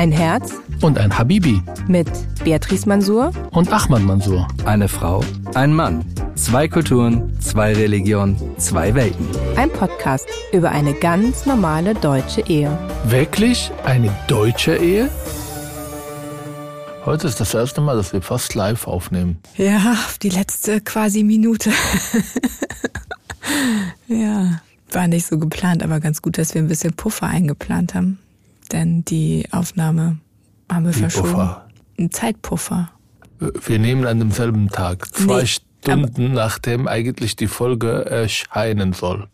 Ein Herz und ein Habibi mit Beatrice Mansour und Ahmad Mansour. Eine Frau, ein Mann. Zwei Kulturen, zwei Religionen, zwei Welten. Ein Podcast über eine ganz normale deutsche Ehe. Wirklich eine deutsche Ehe? Heute ist das erste Mal, dass wir fast live aufnehmen. Ja, die letzte quasi Minute. ja, war nicht so geplant, aber ganz gut, dass wir ein bisschen Puffer eingeplant haben. Denn die Aufnahme haben wir Wie verschoben. Puffer? Ein Zeitpuffer. Wir nehmen an demselben Tag, zwei Nee, Stunden nachdem eigentlich die Folge erscheinen soll.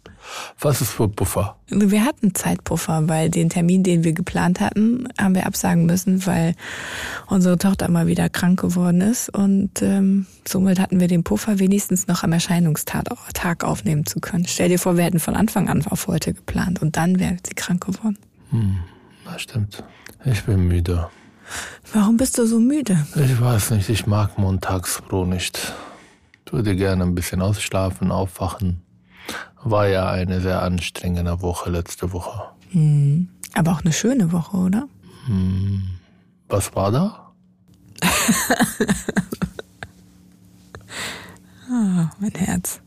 Was ist für Puffer? Wir hatten Zeitpuffer, weil den Termin, den wir geplant hatten, haben wir absagen müssen, weil unsere Tochter mal wieder krank geworden ist. Und ähm, somit hatten wir den Puffer, wenigstens noch am Erscheinungstag Tag aufnehmen zu können. Stell dir vor, wir hätten von Anfang an auf heute geplant und dann wäre sie krank geworden. Das stimmt. Ich bin müde. Warum bist du so müde? Ich weiß nicht, ich mag Montagsbro nicht. Ich würde gerne ein bisschen ausschlafen, aufwachen. War ja eine sehr anstrengende Woche letzte Woche. Hm. Aber auch eine schöne Woche, oder? Was war da? Ah, mein Herz.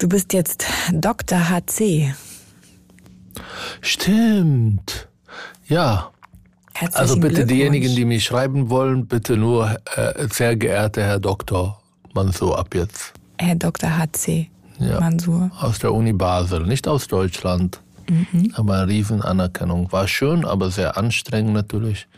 Du bist jetzt Dr. HC. Stimmt. Ja. Herzlichen Also bitte diejenigen, die mich schreiben wollen, bitte nur äh, sehr geehrter Herr Doktor Mansour ab jetzt. Herr Dr. HC Ja. Mansur. Aus der Uni Basel, nicht aus Deutschland. Aber eine Riesenanerkennung. War schön, aber sehr anstrengend natürlich.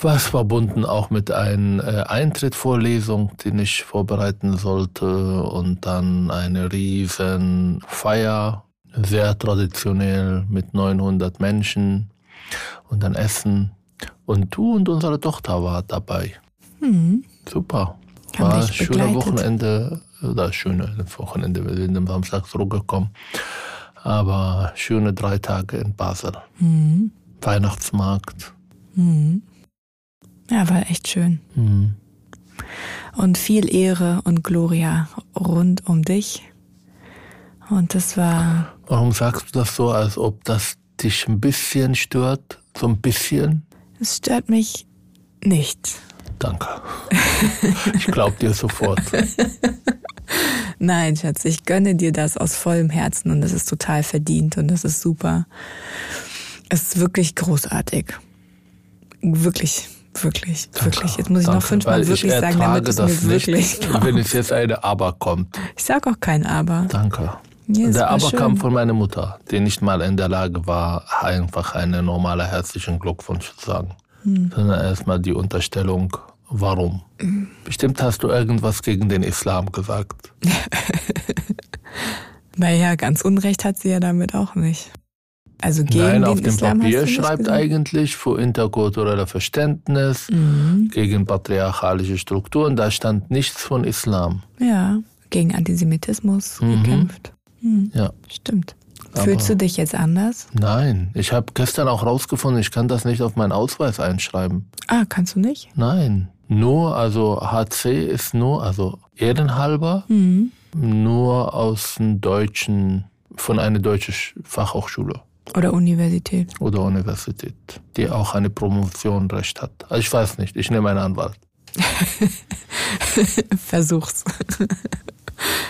War es verbunden auch mit einer äh, Eintrittvorlesung, die ich vorbereiten sollte. Und dann eine riesen Feier, sehr traditionell mit 900 Menschen. Und dann Essen. Und du und unsere Tochter war dabei. Super. Haben War ein begleitet. Wochenende, oder schöne Wochenende, wir sind am Samstag zurückgekommen. Aber schöne drei Tage in Basel. Mhm. Weihnachtsmarkt. Ja, war echt schön. Mhm. Und viel Ehre und Gloria rund um dich. Und das war, Warum sagst du das so, als ob das dich ein bisschen stört? So ein bisschen? es stört mich nicht. Danke. Ich glaub dir sofort. Nein, Schatz, ich gönne dir das aus vollem Herzen und das ist total verdient und das ist super. Es ist wirklich großartig. Wirklich, wirklich, wirklich. Jetzt muss ich noch Danke, fünfmal weil wirklich ich sagen, damit es das mir wirklich nicht, wenn es jetzt eine Aber kommt. Ich sag auch kein Aber. Danke. Ja, Der Aber schön. kam von meiner Mutter, die nicht mal in der Lage war, einfach einen normalen herzlichen Glückwunsch zu sagen. Hm. Sondern erstmal die Unterstellung, warum. Bestimmt hast du irgendwas gegen den Islam gesagt. Naja, ganz Unrecht hat sie ja damit auch nicht. Also gegen Nein, den auf dem Islam Papier schreibt gesagt. eigentlich für interkulturelle Verständnis, Mhm. gegen patriarchalische Strukturen. Da stand nichts von Islam. Ja, gegen Antisemitismus gekämpft. Hm, Ja. stimmt. Aber- Fühlst du dich jetzt anders? Nein, ich habe gestern auch rausgefunden, ich kann das nicht auf meinen Ausweis einschreiben. Ah, kannst du nicht? Nein, nur, also HC ist nur, also ehrenhalber, Mhm. nur aus dem deutschen, von einer deutschen Sch- Fachhochschule Oder Universität? oder Universität, die auch eine Promotion recht hat. Also ich weiß nicht, ich nehme einen Anwalt. Versuch's.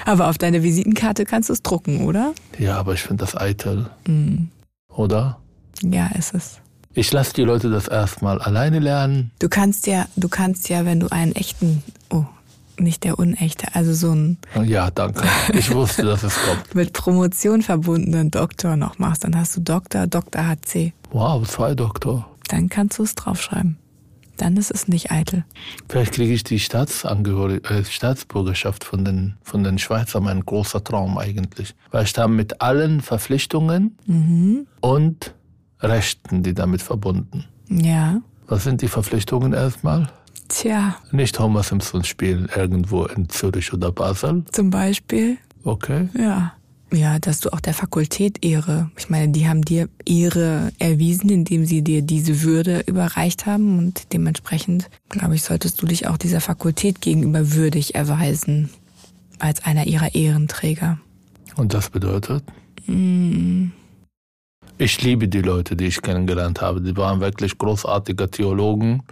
Aber auf deine Visitenkarte kannst du es drucken, oder? Ja, aber ich finde das eitel. Mhm. Oder? Ja, ist es. Ich lasse die Leute das erstmal alleine lernen. Du kannst ja, du kannst ja, wenn du einen echten, oh, nicht der unechte, also so einen Ja, danke. Ich wusste, dass es kommt. mit Promotion verbundenen Doktor noch machst, dann hast du Doktor, Doktor HC. Wow, zwei Doktor. Dann kannst du es draufschreiben. Dann ist es nicht eitel. Vielleicht kriege ich die Staatsangehörig äh, Staatsbürgerschaft von den, von den Schweizern, mein großer Traum eigentlich. Weil ich da mit allen Verpflichtungen und Rechten, die damit verbunden. Ja. Was sind die Verpflichtungen erstmal? Tja, Nicht Homer Simpson spielen irgendwo in Zürich oder Basel. zum Beispiel, Okay. ja. Ja, dass du auch der Fakultät Ehre. Ich meine, die haben dir Ehre erwiesen, indem sie dir diese Würde überreicht haben und dementsprechend, glaube ich, solltest du dich auch dieser Fakultät gegenüber würdig erweisen als einer ihrer Ehrenträger. Und das bedeutet? Ich liebe die Leute, die ich kennengelernt habe. Die waren wirklich großartige Theologen,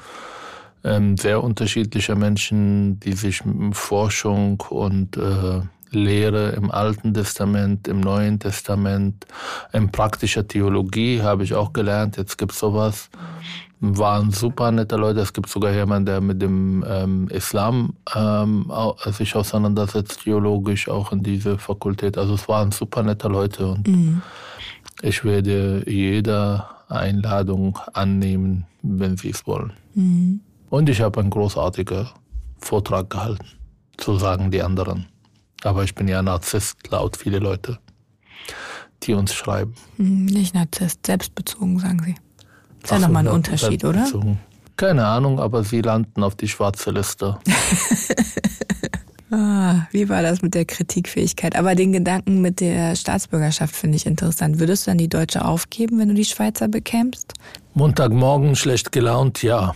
ähm, sehr unterschiedliche Menschen, die sich Forschung und äh, Lehre im Alten Testament, im Neuen Testament, in praktischer Theologie habe ich auch gelernt. Jetzt gibt es sowas. Waren super nette Leute. Es gibt sogar jemanden, der mit dem ähm, Islam ähm, sich auseinandersetzt, theologisch auch in diese Fakultät. Also es waren super nette Leute und mhm. ich werde jede Einladung annehmen, wenn sie es wollen. Mhm. Und ich habe einen großartigen Vortrag gehalten, so sagen die anderen. Aber ich bin ja Narzisst, laut viele Leute, die uns schreiben. Hm, nicht Narzisst, selbstbezogen, sagen sie. Ist ja nochmal ein Unterschied, oder? Keine Ahnung, aber sie landen auf die schwarze Liste. ah, wie war das mit der Kritikfähigkeit? Aber den Gedanken mit der Staatsbürgerschaft finde ich interessant. Würdest du dann die Deutsche aufgeben, wenn du die Schweizer bekämpfst? Montagmorgen schlecht gelaunt, ja.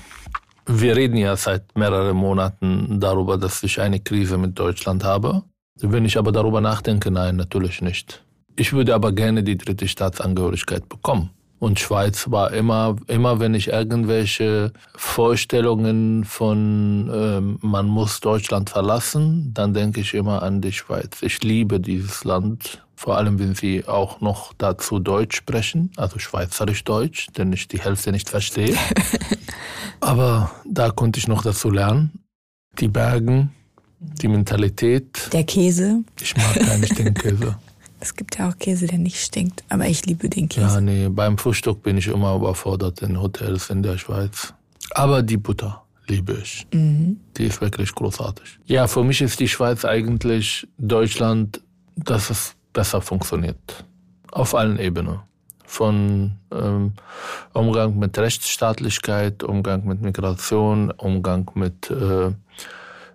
Wir reden ja seit mehreren Monaten darüber, dass ich eine Krise mit Deutschland habe. Wenn ich aber darüber nachdenke, nein, natürlich nicht. Ich würde aber gerne die dritte Staatsangehörigkeit bekommen. Und Schweiz war immer, immer wenn ich irgendwelche Vorstellungen von ähm, man muss Deutschland verlassen, dann denke ich immer an die Schweiz. Ich liebe dieses Land, vor allem wenn sie auch noch dazu Deutsch sprechen, also Schweizerisch-Deutsch, denn ich die Hälfte nicht verstehe. Aber da konnte ich noch dazu lernen. Die Bergen, die Mentalität. Der Käse. Ich mag gar nicht den Käse. Es gibt ja auch Käse, der nicht stinkt, aber ich liebe den Käse. Ja, nee, beim Frühstück bin ich immer überfordert in Hotels in der Schweiz. Aber die Butter liebe ich. Mhm. Die ist wirklich großartig. Ja, für mich ist die Schweiz eigentlich Deutschland, dass es besser funktioniert. Auf allen Ebenen. Von ähm, Umgang mit Rechtsstaatlichkeit, Umgang mit Migration, Umgang mit äh, äh,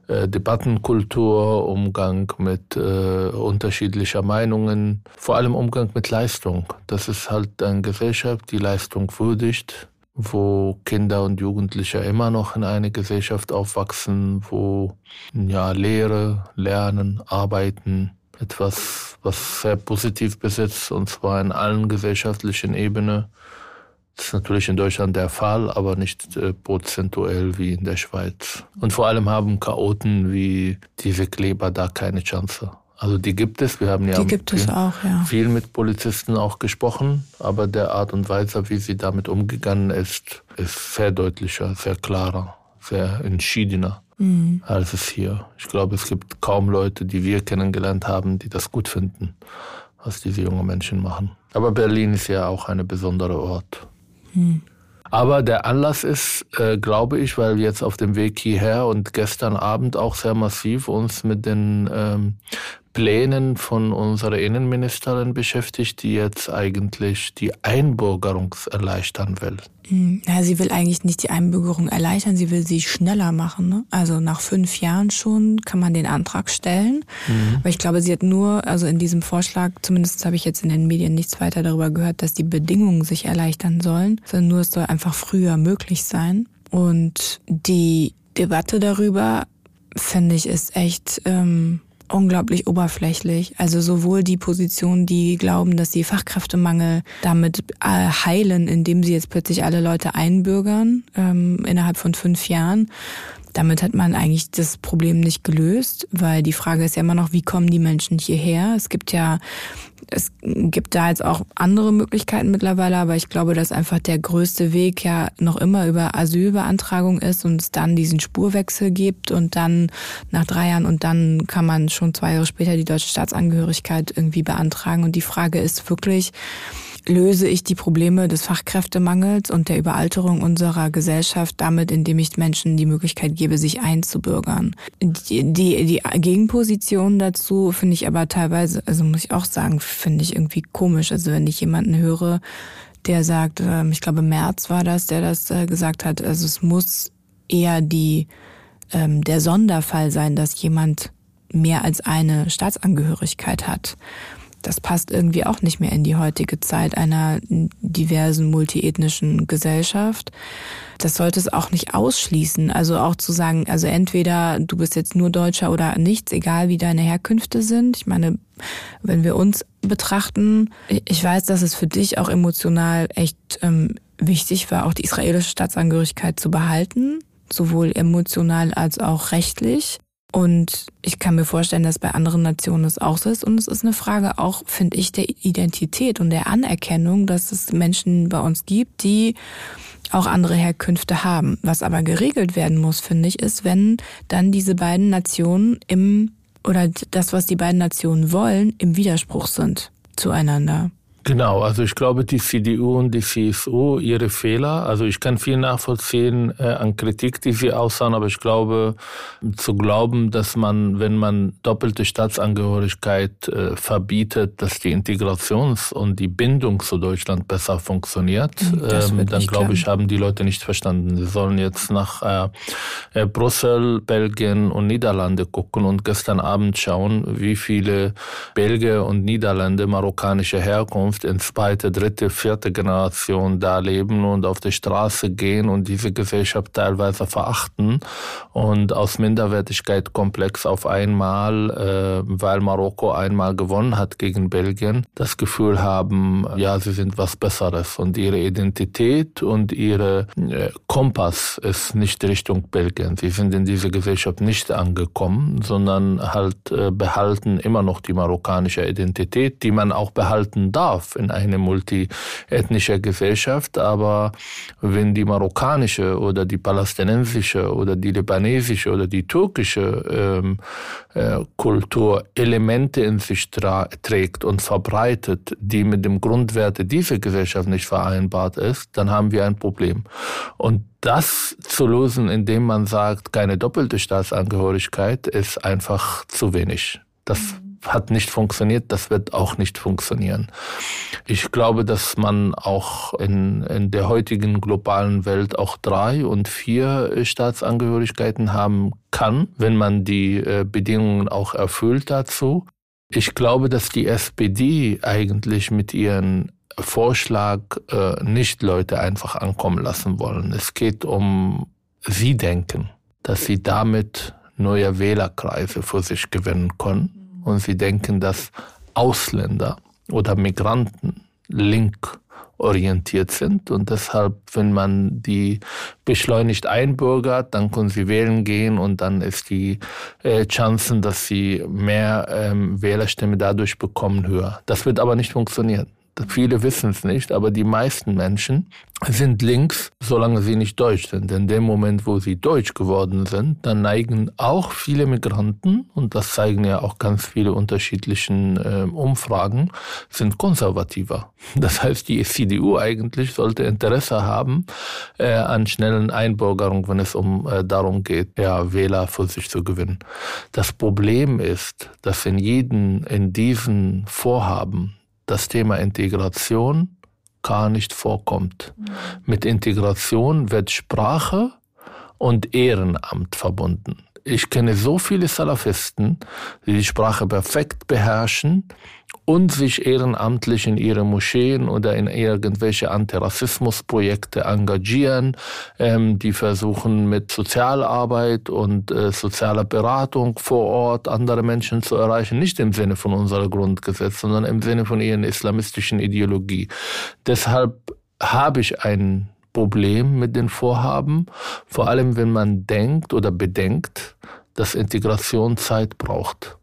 Debattenkultur, Umgang mit äh, unterschiedlicher Meinungen, vor allem Umgang mit Leistung. Das ist halt eine Gesellschaft, die Leistung würdigt, wo Kinder und Jugendliche immer noch in eine Gesellschaft aufwachsen, wo ja Lehre, Lernen, Arbeiten etwas, was sehr positiv besitzt, und zwar in allen gesellschaftlichen Ebenen das ist natürlich in Deutschland der Fall, aber nicht äh, prozentuell wie in der Schweiz. Und vor allem haben Chaoten wie diese Kleber da keine Chance. Also die gibt es. Wir haben ja, viel, auch, ja, viel, mit Polizisten auch gesprochen, aber der Art und Weise, wie sie damit umgegangen ist, ist sehr deutlicher, sehr klarer, sehr entschiedener mhm. als es hier. Ich glaube, es gibt kaum Leute, die wir kennengelernt haben, die das gut finden, was diese jungen Menschen machen. Aber Berlin ist ja auch eine besondere Ort. Hm. Aber der Anlass ist, äh, glaube ich, weil wir jetzt auf dem Weg hierher und gestern Abend auch sehr massiv uns mit den ähm, Plänen von unserer Innenministerin beschäftigt, die jetzt eigentlich die Einbürgerung erleichtern will. Hm, ja, sie will eigentlich nicht die Einbürgerung erleichtern, sie will sie schneller machen. Ne? Also nach fünf Jahren schon kann man den Antrag stellen. Mhm. Aber ich glaube, sie hat nur, also in diesem Vorschlag, zumindest habe ich jetzt in den Medien nichts weiter darüber gehört, dass die Bedingungen sich erleichtern sollen, sondern nur es soll einfach früher möglich sein. Und die Debatte darüber, finde ich, ist echt ähm, unglaublich oberflächlich. Also sowohl die Positionen, die glauben, dass sie Fachkräftemangel damit äh, heilen, indem sie jetzt plötzlich alle Leute einbürgern ähm, innerhalb von fünf Jahren. Damit hat man eigentlich das Problem nicht gelöst, weil die Frage ist ja immer noch, wie kommen die Menschen hierher? Es gibt ja es gibt da jetzt auch andere Möglichkeiten mittlerweile, aber ich glaube, dass einfach der größte Weg ja noch immer über Asylbeantragung ist und es dann diesen Spurwechsel gibt und dann nach drei Jahren und dann kann man schon zwei Jahre später die deutsche Staatsangehörigkeit irgendwie beantragen. Und die Frage ist wirklich, löse ich die Probleme des Fachkräftemangels und der Überalterung unserer Gesellschaft damit, indem ich Menschen die Möglichkeit gebe, sich einzubürgern. Die, die, die Gegenposition dazu finde ich aber teilweise, also muss ich auch sagen, finde ich irgendwie komisch. Also wenn ich jemanden höre, der sagt, ähm, ich glaube März war das, der das äh, gesagt hat, also es muss eher die, ähm, der Sonderfall sein, dass jemand mehr als eine Staatsangehörigkeit hat das passt irgendwie auch nicht mehr in die heutige Zeit einer diversen multiethnischen Gesellschaft. das sollte es auch nicht ausschließen. Also auch zu sagen, also entweder du bist jetzt nur Deutscher oder nichts, egal wie deine Herkünfte sind. Ich meine, wenn wir uns betrachten, ich weiß, dass es für dich auch emotional echt ähm, wichtig war, auch die israelische Staatsangehörigkeit zu behalten, sowohl emotional als auch rechtlich. Und ich kann mir vorstellen, dass bei anderen Nationen es auch so ist. Und es ist eine Frage auch, finde ich, der Identität und der Anerkennung, dass es Menschen bei uns gibt, die auch andere Herkünfte haben. Was aber geregelt werden muss, finde ich, ist, wenn dann diese beiden Nationen im, oder das, was die beiden Nationen wollen, im Widerspruch sind zueinander. Genau, also ich glaube, die CDU und die CSU, ihre Fehler, also ich kann viel nachvollziehen äh, an Kritik, die sie aussahen, aber ich glaube, zu glauben, dass man, wenn man doppelte Staatsangehörigkeit äh, verbietet, dass die Integrations- und die Bindung zu Deutschland besser funktioniert, ähm, dann glaube ich, haben die Leute nicht verstanden. Sie sollen jetzt nach äh, äh, Brüssel, Belgien und Niederlande gucken und gestern Abend schauen, wie viele Belgier und Niederlande marokkanische Herkunft Herkunft in zweite, dritte, vierte Generation da leben und auf die Straße gehen und diese Gesellschaft teilweise verachten und aus Minderwertigkeitskomplex auf einmal, äh, weil Marokko einmal gewonnen hat gegen Belgien, das Gefühl haben, ja, sie sind was Besseres und ihre Identität und ihre äh, Kompass ist nicht Richtung Belgien. Sie sind in dieser Gesellschaft nicht angekommen, sondern halt äh, behalten immer noch die marokkanische Identität, die man auch behalten darf darf in eine multiethnische Gesellschaft, aber wenn die marokkanische oder die palästinensische oder die libanesische oder die türkische ähm, äh, Kultur Elemente in sich trägt und verbreitet, die mit dem Grundwerte dieser Gesellschaft nicht vereinbart ist, dann haben wir ein Problem. Und das zu lösen, indem man sagt, keine doppelte Staatsangehörigkeit, ist einfach zu wenig. Das mhm hat nicht funktioniert, das wird auch nicht funktionieren. Ich glaube, dass man auch in, in der heutigen globalen Welt auch drei und vier Staatsangehörigkeiten haben kann, wenn man die äh, Bedingungen auch erfüllt dazu. Ich glaube, dass die SPD eigentlich mit ihren Vorschlag äh, nicht Leute einfach ankommen lassen wollen. Es geht um sie denken, dass sie damit neue Wählerkreise für sich gewinnen können und sie denken, dass Ausländer oder Migranten link orientiert sind und deshalb, wenn man die beschleunigt einbürgert, dann können sie wählen gehen und dann ist die äh, Chancen, dass sie mehr ähm, Wählerstimme dadurch bekommen, höher. Das wird aber nicht funktionieren. Viele wissen es nicht, aber die meisten Menschen sind links, solange sie nicht deutsch sind. In dem Moment, wo sie deutsch geworden sind, dann neigen auch viele Migranten, und das zeigen ja auch ganz viele unterschiedliche äh, Umfragen, sind konservativer. Das heißt, die CDU eigentlich sollte Interesse haben äh, an schnellen Einbürgerung, wenn es um äh, darum geht, ja, Wähler für sich zu gewinnen. Das Problem ist, dass in jedem, in diesen Vorhaben das Thema Integration gar nicht vorkommt. Mhm. Mit Integration wird Sprache und Ehrenamt verbunden. Ich kenne so viele Salafisten, die die Sprache perfekt beherrschen und sich ehrenamtlich in ihre Moscheen oder in irgendwelche Antirassismusprojekte engagieren, ähm, die versuchen mit Sozialarbeit und äh, sozialer Beratung vor Ort andere Menschen zu erreichen, nicht im Sinne von unserem Grundgesetz, sondern im Sinne von ihren islamistischen Ideologie. Deshalb habe ich ein Problem mit den Vorhaben, vor allem wenn man denkt oder bedenkt, dass Integration Zeit braucht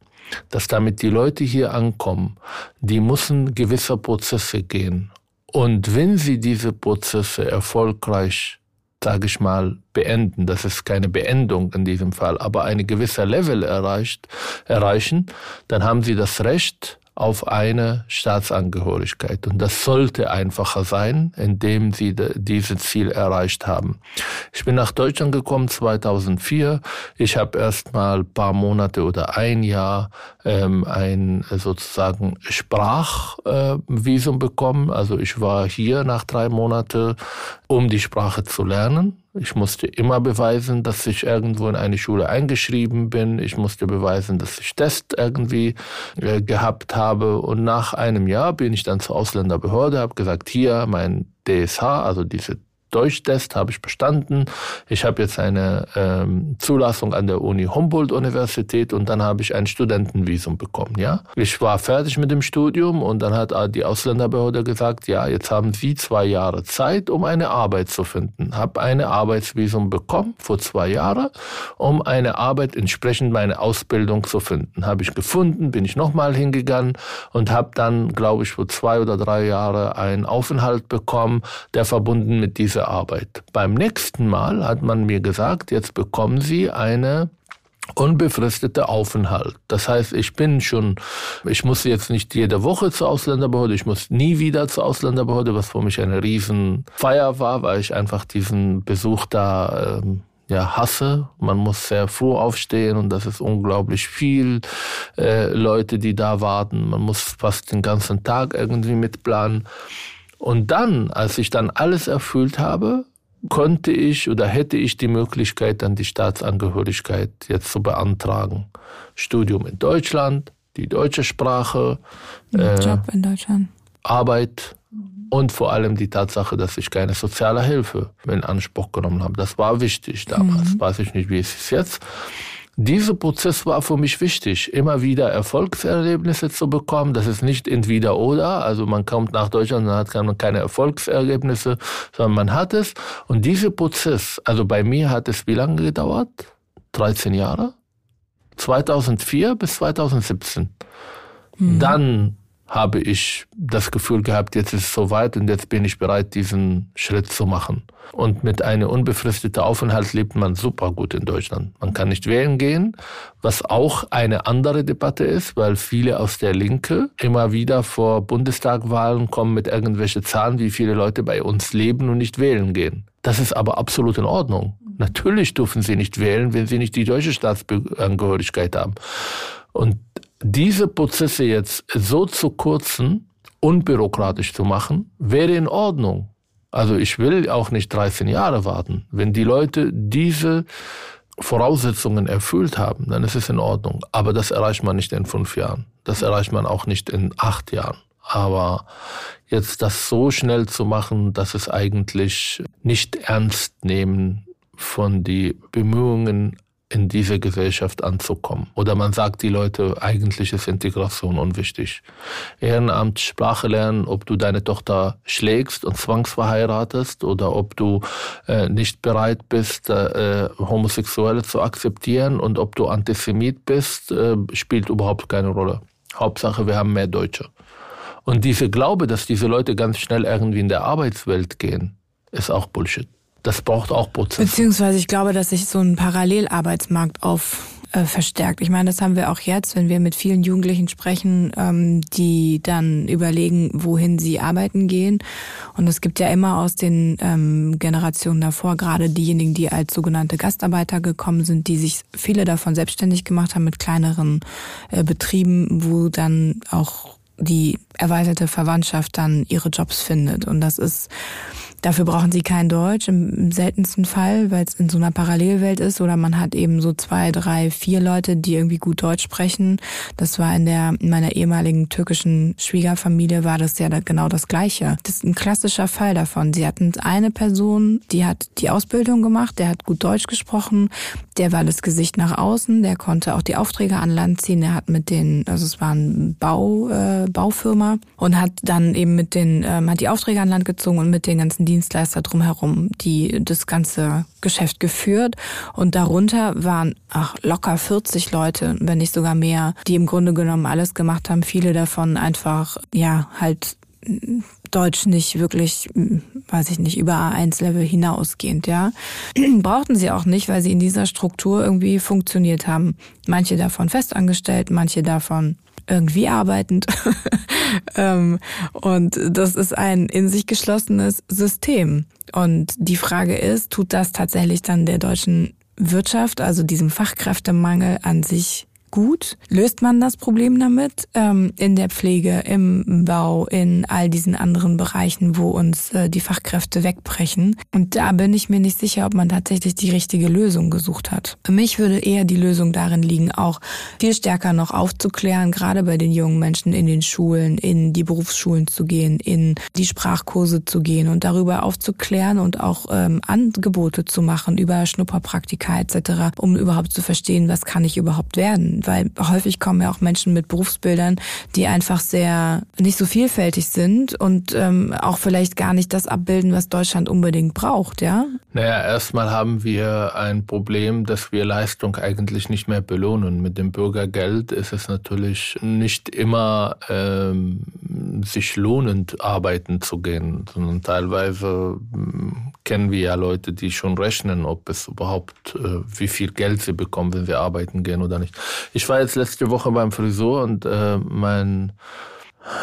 dass damit die Leute hier ankommen, die müssen gewisse Prozesse gehen. Und wenn sie diese Prozesse erfolgreich, sage ich mal, beenden, das ist keine Beendung in diesem Fall, aber eine gewisse Level erreicht, erreichen, dann haben sie das Recht, auf eine Staatsangehörigkeit. Und das sollte einfacher sein, indem sie dieses Ziel erreicht haben. Ich bin nach Deutschland gekommen 2004. Ich habe erst mal paar Monate oder ein Jahr ähm, ein sozusagen Sprachvisum äh, bekommen. Also ich war hier nach drei Monaten, um die Sprache zu lernen. Ich musste immer beweisen, dass ich irgendwo in eine Schule eingeschrieben bin. Ich musste beweisen, dass ich Test irgendwie äh, gehabt habe. Und nach einem Jahr bin ich dann zur Ausländerbehörde, habe gesagt, hier mein DSH, also diese Deutschtest habe ich bestanden. Ich habe jetzt eine ähm, Zulassung an der Uni Humboldt Universität und dann habe ich ein Studentenvisum bekommen. Ja, ich war fertig mit dem Studium und dann hat die Ausländerbehörde gesagt, ja, jetzt haben Sie zwei Jahre Zeit, um eine Arbeit zu finden. Habe eine Arbeitsvisum bekommen vor zwei Jahren, um eine Arbeit entsprechend meiner Ausbildung zu finden. Habe ich gefunden, bin ich nochmal hingegangen und habe dann, glaube ich, vor zwei oder drei Jahren einen Aufenthalt bekommen, der verbunden mit dieser diese Arbeit. Beim nächsten Mal hat man mir gesagt, jetzt bekommen Sie eine unbefristete Aufenthalt. Das heißt, ich bin schon, ich muss jetzt nicht jede Woche zur Ausländerbehörde, ich muss nie wieder zur Ausländerbehörde, was für mich eine Riesenfeier war, weil ich einfach diesen Besuch da ähm, ja, hasse. Man muss sehr früh aufstehen und das ist unglaublich viel äh, Leute, die da warten. Man muss fast den ganzen Tag irgendwie mitplanen. Und dann, als ich dann alles erfüllt habe, konnte ich oder hätte ich die Möglichkeit, dann die Staatsangehörigkeit jetzt zu beantragen. Studium in Deutschland, die deutsche Sprache, äh, Job in Deutschland, Arbeit und vor allem die Tatsache, dass ich keine soziale Hilfe in Anspruch genommen habe. Das war wichtig damals. Mhm. Weiß ich nicht, wie es ist jetzt. Dieser Prozess war für mich wichtig, immer wieder Erfolgserlebnisse zu bekommen. Das ist nicht entweder oder, also man kommt nach Deutschland und hat keine Erfolgserlebnisse, sondern man hat es. Und dieser Prozess, also bei mir hat es wie lange gedauert? 13 Jahre? 2004 bis 2017. Mhm. Dann habe ich das Gefühl gehabt, jetzt ist es soweit und jetzt bin ich bereit, diesen Schritt zu machen. Und mit einem unbefristeten Aufenthalt lebt man super gut in Deutschland. Man kann nicht wählen gehen, was auch eine andere Debatte ist, weil viele aus der Linke immer wieder vor Bundestagwahlen kommen mit irgendwelchen Zahlen, wie viele Leute bei uns leben und nicht wählen gehen. Das ist aber absolut in Ordnung. Natürlich dürfen sie nicht wählen, wenn sie nicht die deutsche Staatsangehörigkeit haben. Und diese Prozesse jetzt so zu kurzen, unbürokratisch zu machen, wäre in Ordnung. Also ich will auch nicht 13 Jahre warten. Wenn die Leute diese Voraussetzungen erfüllt haben, dann ist es in Ordnung. Aber das erreicht man nicht in fünf Jahren. Das erreicht man auch nicht in acht Jahren. Aber jetzt das so schnell zu machen, dass es eigentlich nicht ernst nehmen von die Bemühungen in diese Gesellschaft anzukommen. Oder man sagt die Leute, eigentlich ist Integration unwichtig. Ehrenamt, Sprache lernen, ob du deine Tochter schlägst und zwangsverheiratest oder ob du äh, nicht bereit bist, äh, Homosexuelle zu akzeptieren und ob du Antisemit bist, äh, spielt überhaupt keine Rolle. Hauptsache, wir haben mehr Deutsche. Und diese Glaube, dass diese Leute ganz schnell irgendwie in der Arbeitswelt gehen, ist auch Bullshit das braucht auch Prozesse. Beziehungsweise ich glaube, dass sich so ein Parallelarbeitsmarkt auf äh, verstärkt. Ich meine, das haben wir auch jetzt, wenn wir mit vielen Jugendlichen sprechen, ähm, die dann überlegen, wohin sie arbeiten gehen. Und es gibt ja immer aus den ähm, Generationen davor, gerade diejenigen, die als sogenannte Gastarbeiter gekommen sind, die sich viele davon selbstständig gemacht haben mit kleineren äh, Betrieben, wo dann auch die erweiterte Verwandtschaft dann ihre Jobs findet. Und das ist Dafür brauchen sie kein Deutsch im seltensten Fall, weil es in so einer Parallelwelt ist oder man hat eben so zwei, drei, vier Leute, die irgendwie gut Deutsch sprechen. Das war in der in meiner ehemaligen türkischen Schwiegerfamilie war das ja genau das Gleiche. Das ist ein klassischer Fall davon. Sie hatten eine Person, die hat die Ausbildung gemacht, der hat gut Deutsch gesprochen, der war das Gesicht nach außen, der konnte auch die Aufträge an Land ziehen, der hat mit den, also es war ein Bau, äh, Baufirma und hat dann eben mit den, ähm, hat die Aufträge an Land gezogen und mit den ganzen Dienstleister drumherum, die das ganze Geschäft geführt. Und darunter waren ach, locker 40 Leute, wenn nicht sogar mehr, die im Grunde genommen alles gemacht haben. Viele davon einfach, ja, halt Deutsch nicht wirklich, weiß ich nicht, über A1-Level hinausgehend, ja. Brauchten sie auch nicht, weil sie in dieser Struktur irgendwie funktioniert haben. Manche davon festangestellt, manche davon irgendwie arbeitend. Ähm, und das ist ein in sich geschlossenes System. Und die Frage ist, tut das tatsächlich dann der deutschen Wirtschaft, also diesem Fachkräftemangel an sich gut. Löst man das Problem damit ähm, in der Pflege, im Bau, in all diesen anderen Bereichen, wo uns äh, die Fachkräfte wegbrechen? Und da bin ich mir nicht sicher, ob man tatsächlich die richtige Lösung gesucht hat. Für mich würde eher die Lösung darin liegen, auch viel stärker noch aufzuklären, gerade bei den jungen Menschen in den Schulen, in die Berufsschulen zu gehen, in die Sprachkurse zu gehen und darüber aufzuklären und auch ähm, Angebote zu machen über Schnupperpraktika etc., um überhaupt zu verstehen, was kann ich überhaupt werden weil häufig kommen ja auch Menschen mit Berufsbildern, die einfach sehr nicht so vielfältig sind und ähm, auch vielleicht gar nicht das abbilden, was Deutschland unbedingt braucht, ja? Naja, erstmal haben wir ein Problem, dass wir Leistung eigentlich nicht mehr belohnen. Mit dem Bürgergeld ist es natürlich nicht immer ähm, sich lohnend, arbeiten zu gehen, sondern teilweise hm, kennen wir ja Leute, die schon rechnen, ob es überhaupt, äh, wie viel Geld sie bekommen, wenn sie arbeiten gehen oder nicht. Ich war jetzt letzte Woche beim Friseur und äh, mein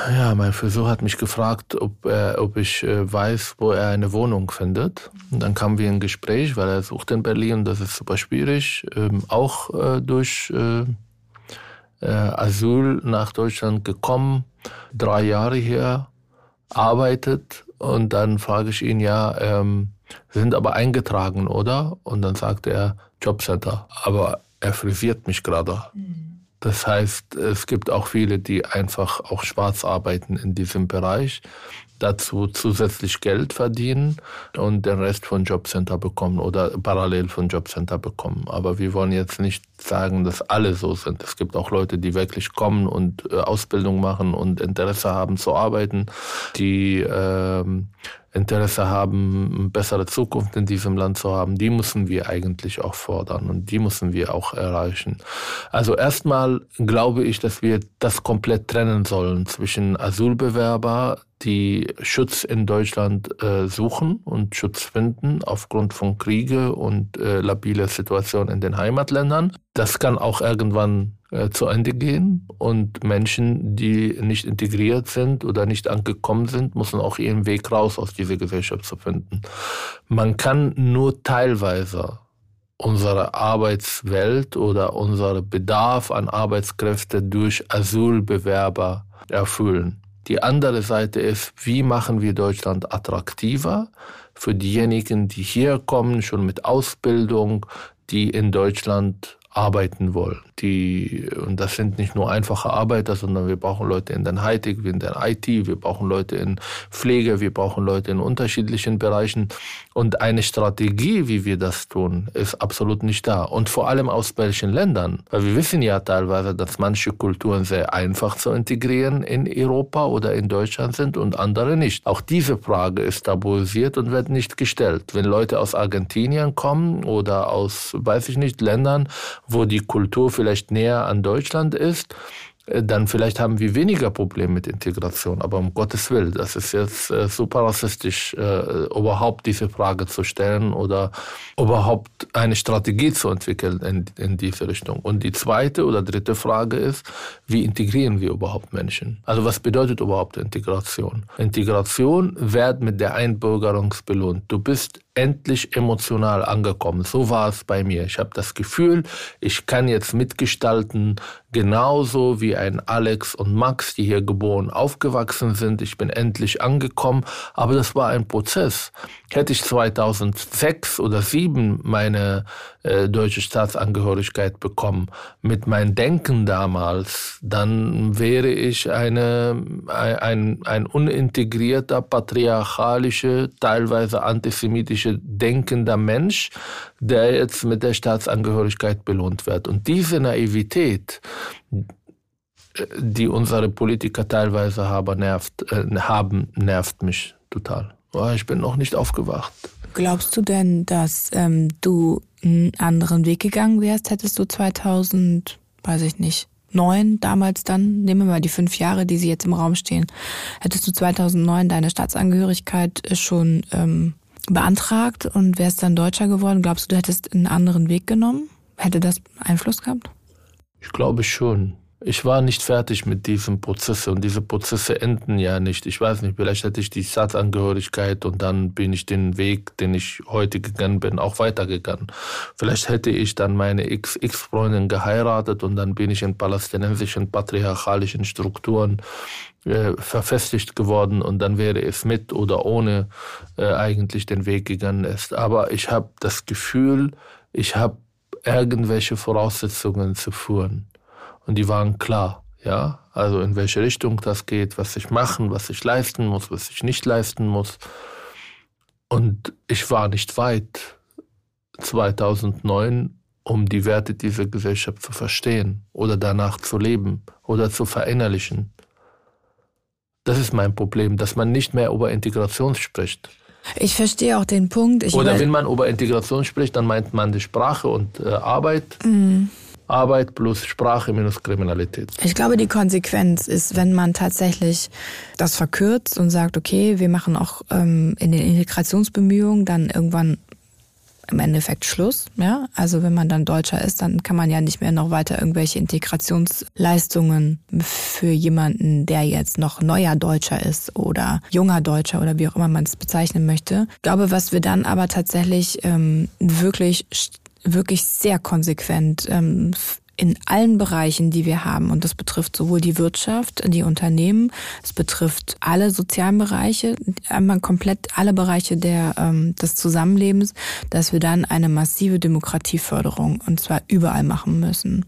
ja, mein Friseur hat mich gefragt, ob, er, ob ich äh, weiß, wo er eine Wohnung findet. Und dann kamen wir in Gespräch, weil er sucht in Berlin, das ist super schwierig, ähm, auch äh, durch äh, äh Asyl nach Deutschland gekommen, drei Jahre hier, arbeitet und dann frage ich ihn ja, ähm, Sie sind aber eingetragen, oder? Und dann sagt er Jobcenter. Aber er frisiert mich gerade. Mhm. Das heißt, es gibt auch viele, die einfach auch schwarz arbeiten in diesem Bereich, dazu zusätzlich Geld verdienen und den Rest von Jobcenter bekommen oder parallel von Jobcenter bekommen. Aber wir wollen jetzt nicht sagen, dass alle so sind. Es gibt auch Leute, die wirklich kommen und äh, Ausbildung machen und Interesse haben zu arbeiten, die ähm, Interesse haben, eine bessere Zukunft in diesem Land zu haben, die müssen wir eigentlich auch fordern und die müssen wir auch erreichen. Also erstmal glaube ich, dass wir das komplett trennen sollen zwischen Asylbewerber, die Schutz in Deutschland äh, suchen und Schutz finden aufgrund von Kriege und äh, labile Situation in den Heimatländern. Das kann auch irgendwann äh, zu Ende gehen und Menschen, die nicht integriert sind oder nicht angekommen sind, müssen auch ihren Weg raus aus dieser Gesellschaft zu finden. Man kann nur teilweise unsere Arbeitswelt oder unseren Bedarf an Arbeitskräften durch Asylbewerber erfüllen. Die andere Seite ist, wie machen wir Deutschland attraktiver für diejenigen, die hier kommen, schon mit Ausbildung, die in Deutschland arbeiten wollen. Die, und das sind nicht nur einfache Arbeiter, sondern wir brauchen Leute in den Hightech, in der IT, wir brauchen Leute in Pflege, wir brauchen Leute in unterschiedlichen Bereichen. Und eine Strategie, wie wir das tun, ist absolut nicht da. Und vor allem aus welchen Ländern? Weil wir wissen ja teilweise, dass manche Kulturen sehr einfach zu integrieren in Europa oder in Deutschland sind und andere nicht. Auch diese Frage ist tabuisiert und wird nicht gestellt. Wenn Leute aus Argentinien kommen oder aus, weiß ich nicht, Ländern, wo die Kultur vielleicht näher an Deutschland ist, äh, dann vielleicht haben wir weniger Probleme mit Integration. Aber um Gottes Willen, das ist jetzt äh, super rassistisch, äh, überhaupt diese Frage zu stellen oder überhaupt eine Strategie zu entwickeln in, in diese Richtung. Und die zweite oder dritte Frage ist, wie integrieren wir überhaupt Menschen? Also was bedeutet überhaupt Integration? Integration wird mit der Einbürgerung belohnt. Du bist endlich emotional angekommen. So war es bei mir. Ich habe das Gefühl, ich kann jetzt mitgestalten, genauso wie ein Alex und Max, die hier geboren, aufgewachsen sind. Ich bin endlich angekommen. Aber das war ein Prozess. Hätte ich 2006 oder 2007 meine äh, deutsche Staatsangehörigkeit bekommen, mit meinem Denken damals, dann wäre ich eine, ein, ein unintegrierter, patriarchalischer, teilweise antisemitischer, denkender Mensch, der jetzt mit der Staatsangehörigkeit belohnt wird. Und diese Naivität, die unsere Politiker teilweise haben, nervt, äh, haben, nervt mich total. Oh, ich bin noch nicht aufgewacht. Glaubst du denn, dass ähm, du einen anderen Weg gegangen wärst, hättest du 2000, weiß ich nicht, neun damals dann, nehmen wir mal die fünf Jahre, die sie jetzt im Raum stehen, hättest du 2009 deine Staatsangehörigkeit schon ähm, beantragt und wärst dann Deutscher geworden? Glaubst du, du hättest einen anderen Weg genommen? Hätte das Einfluss gehabt? Ich glaube schon. Ich war nicht fertig mit diesem Prozess und diese Prozesse enden ja nicht. Ich weiß nicht, vielleicht hätte ich die Staatsangehörigkeit und dann bin ich den Weg, den ich heute gegangen bin, auch weitergegangen. Vielleicht hätte ich dann meine Ex-Freundin geheiratet und dann bin ich in palästinensischen patriarchalischen Strukturen äh, verfestigt geworden und dann wäre es mit oder ohne äh, eigentlich den Weg gegangen ist. Aber ich habe das Gefühl, ich habe irgendwelche Voraussetzungen zu führen. Und die waren klar, ja. Also in welche Richtung das geht, was ich machen, was ich leisten muss, was ich nicht leisten muss. Und ich war nicht weit 2009, um die Werte dieser Gesellschaft zu verstehen oder danach zu leben oder zu verinnerlichen. Das ist mein Problem, dass man nicht mehr über Integration spricht. Ich verstehe auch den Punkt. Ich Oder wenn man über Integration spricht, dann meint man die Sprache und äh, Arbeit. Mhm. Arbeit plus Sprache minus Kriminalität. Ich glaube, die Konsequenz ist, wenn man tatsächlich das verkürzt und sagt, okay, wir machen auch ähm, in den Integrationsbemühungen dann irgendwann im Endeffekt Schluss. Ja, also wenn man dann Deutscher ist, dann kann man ja nicht mehr noch weiter irgendwelche Integrationsleistungen für jemanden, der jetzt noch neuer Deutscher ist oder junger Deutscher oder wie auch immer man es bezeichnen möchte. Ich glaube, was wir dann aber tatsächlich ähm, wirklich wirklich sehr konsequent ähm, in allen Bereichen, die wir haben. Und das betrifft sowohl die Wirtschaft, die Unternehmen, es betrifft alle sozialen Bereiche, einmal komplett alle Bereiche der, ähm, des Zusammenlebens, dass wir dann eine massive Demokratieförderung und zwar überall machen müssen.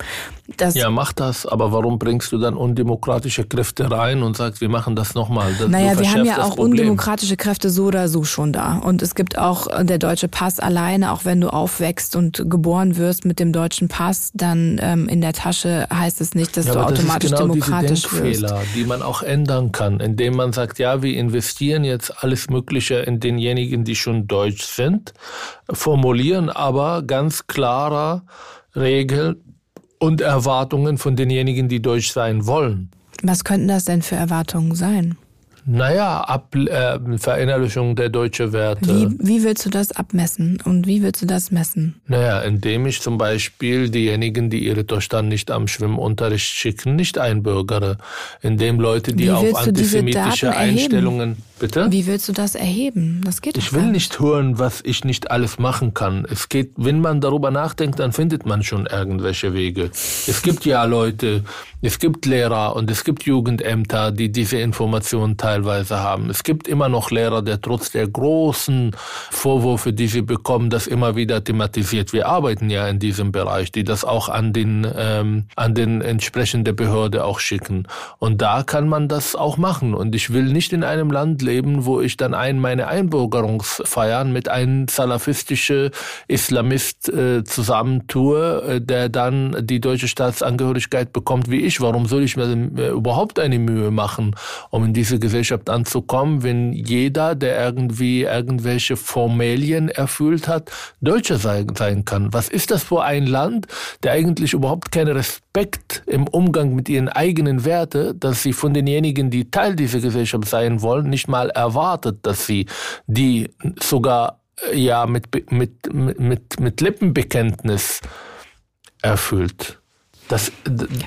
Das ja, mach das, aber warum bringst du dann undemokratische Kräfte rein und sagst, wir machen das nochmal? Naja, wir haben ja auch undemokratische Kräfte so oder so schon da. Und es gibt auch äh, der deutsche Pass alleine, auch wenn du aufwächst und geboren wirst mit dem deutschen Pass, dann äh, ähm, in der Tasche heißt es nicht, dass ja, du automatisch das ist genau demokratisch diese Denkfehler, wirst. die man auch ändern kann, indem man sagt, ja, wir investieren jetzt alles Mögliche in denjenigen, die schon deutsch sind, formulieren aber ganz klarer Regeln und Erwartungen von denjenigen, die deutsch sein wollen. Was könnten das denn für Erwartungen sein? Naja, Ab, äh, Verinnerlichung der deutschen Werte. Wie, wie willst du das abmessen und wie willst du das messen? Naja, indem ich zum Beispiel diejenigen, die ihre Tochter nicht am Schwimmunterricht schicken, nicht einbürgere. Indem Leute, die auf antisemitische Einstellungen Bitte? Wie willst du das erheben? Das geht Ich will nicht hören, was ich nicht alles machen kann. Es geht, wenn man darüber nachdenkt, dann findet man schon irgendwelche Wege. Es gibt ja Leute, es gibt Lehrer und es gibt Jugendämter, die diese Informationen teilweise haben. Es gibt immer noch Lehrer, der trotz der großen Vorwürfe, die sie bekommen, das immer wieder thematisiert. Wir arbeiten ja in diesem Bereich, die das auch an den ähm, an den entsprechende Behörde auch schicken. Und da kann man das auch machen. Und ich will nicht in einem Land leben, wo ich dann ein meine Einbürgerungsfeiern mit einem salafistischen Islamist äh, zusammentue, äh, der dann die deutsche Staatsangehörigkeit bekommt wie ich. Warum soll ich mir äh, überhaupt eine Mühe machen, um in diese Gesellschaft anzukommen, wenn jeder, der irgendwie irgendwelche Formelien erfüllt hat, Deutscher sein, sein kann? Was ist das für ein Land, der eigentlich überhaupt keinen Respekt im Umgang mit ihren eigenen Werten, dass sie von denjenigen, die Teil dieser Gesellschaft sein wollen, nicht mal erwartet, dass sie die sogar äh, ja mit, mit, mit, mit Lippenbekenntnis erfüllt. Das,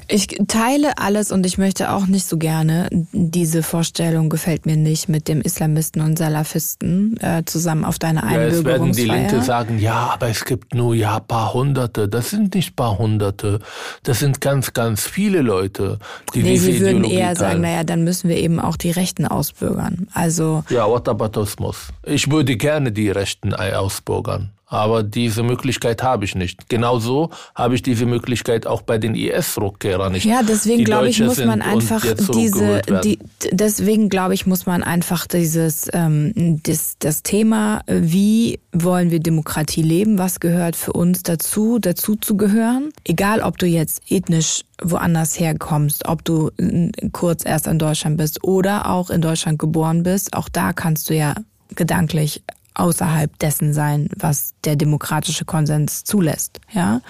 ich teile alles und ich möchte auch nicht so gerne, diese Vorstellung gefällt mir nicht mit dem Islamisten und Salafisten äh, zusammen auf deine Einbürgerungsfeier. Ja, es werden die Linke sagen, ja, aber es gibt nur ja paar Hunderte. Das sind nicht paar Hunderte. Das sind ganz, ganz viele Leute, die nee, diese sie würden Ideologie eher teilen. sagen, naja, dann müssen wir eben auch die Rechten ausbürgern. Also ja, Whataboutismus. Ich würde gerne die Rechten ausbürgern. Aber diese Möglichkeit habe ich nicht. Genauso habe ich diese Möglichkeit auch bei den IS-Rückkehrern nicht. Ja, deswegen glaube ich, muss man einfach diese, die, deswegen glaube ich, muss man einfach dieses, ähm, das, das Thema, wie wollen wir Demokratie leben, was gehört für uns dazu, dazu zu gehören. Egal, ob du jetzt ethnisch woanders herkommst, ob du kurz erst in Deutschland bist oder auch in Deutschland geboren bist, auch da kannst du ja gedanklich außerhalb dessen sein, was der demokratische Konsens zulässt. Ja,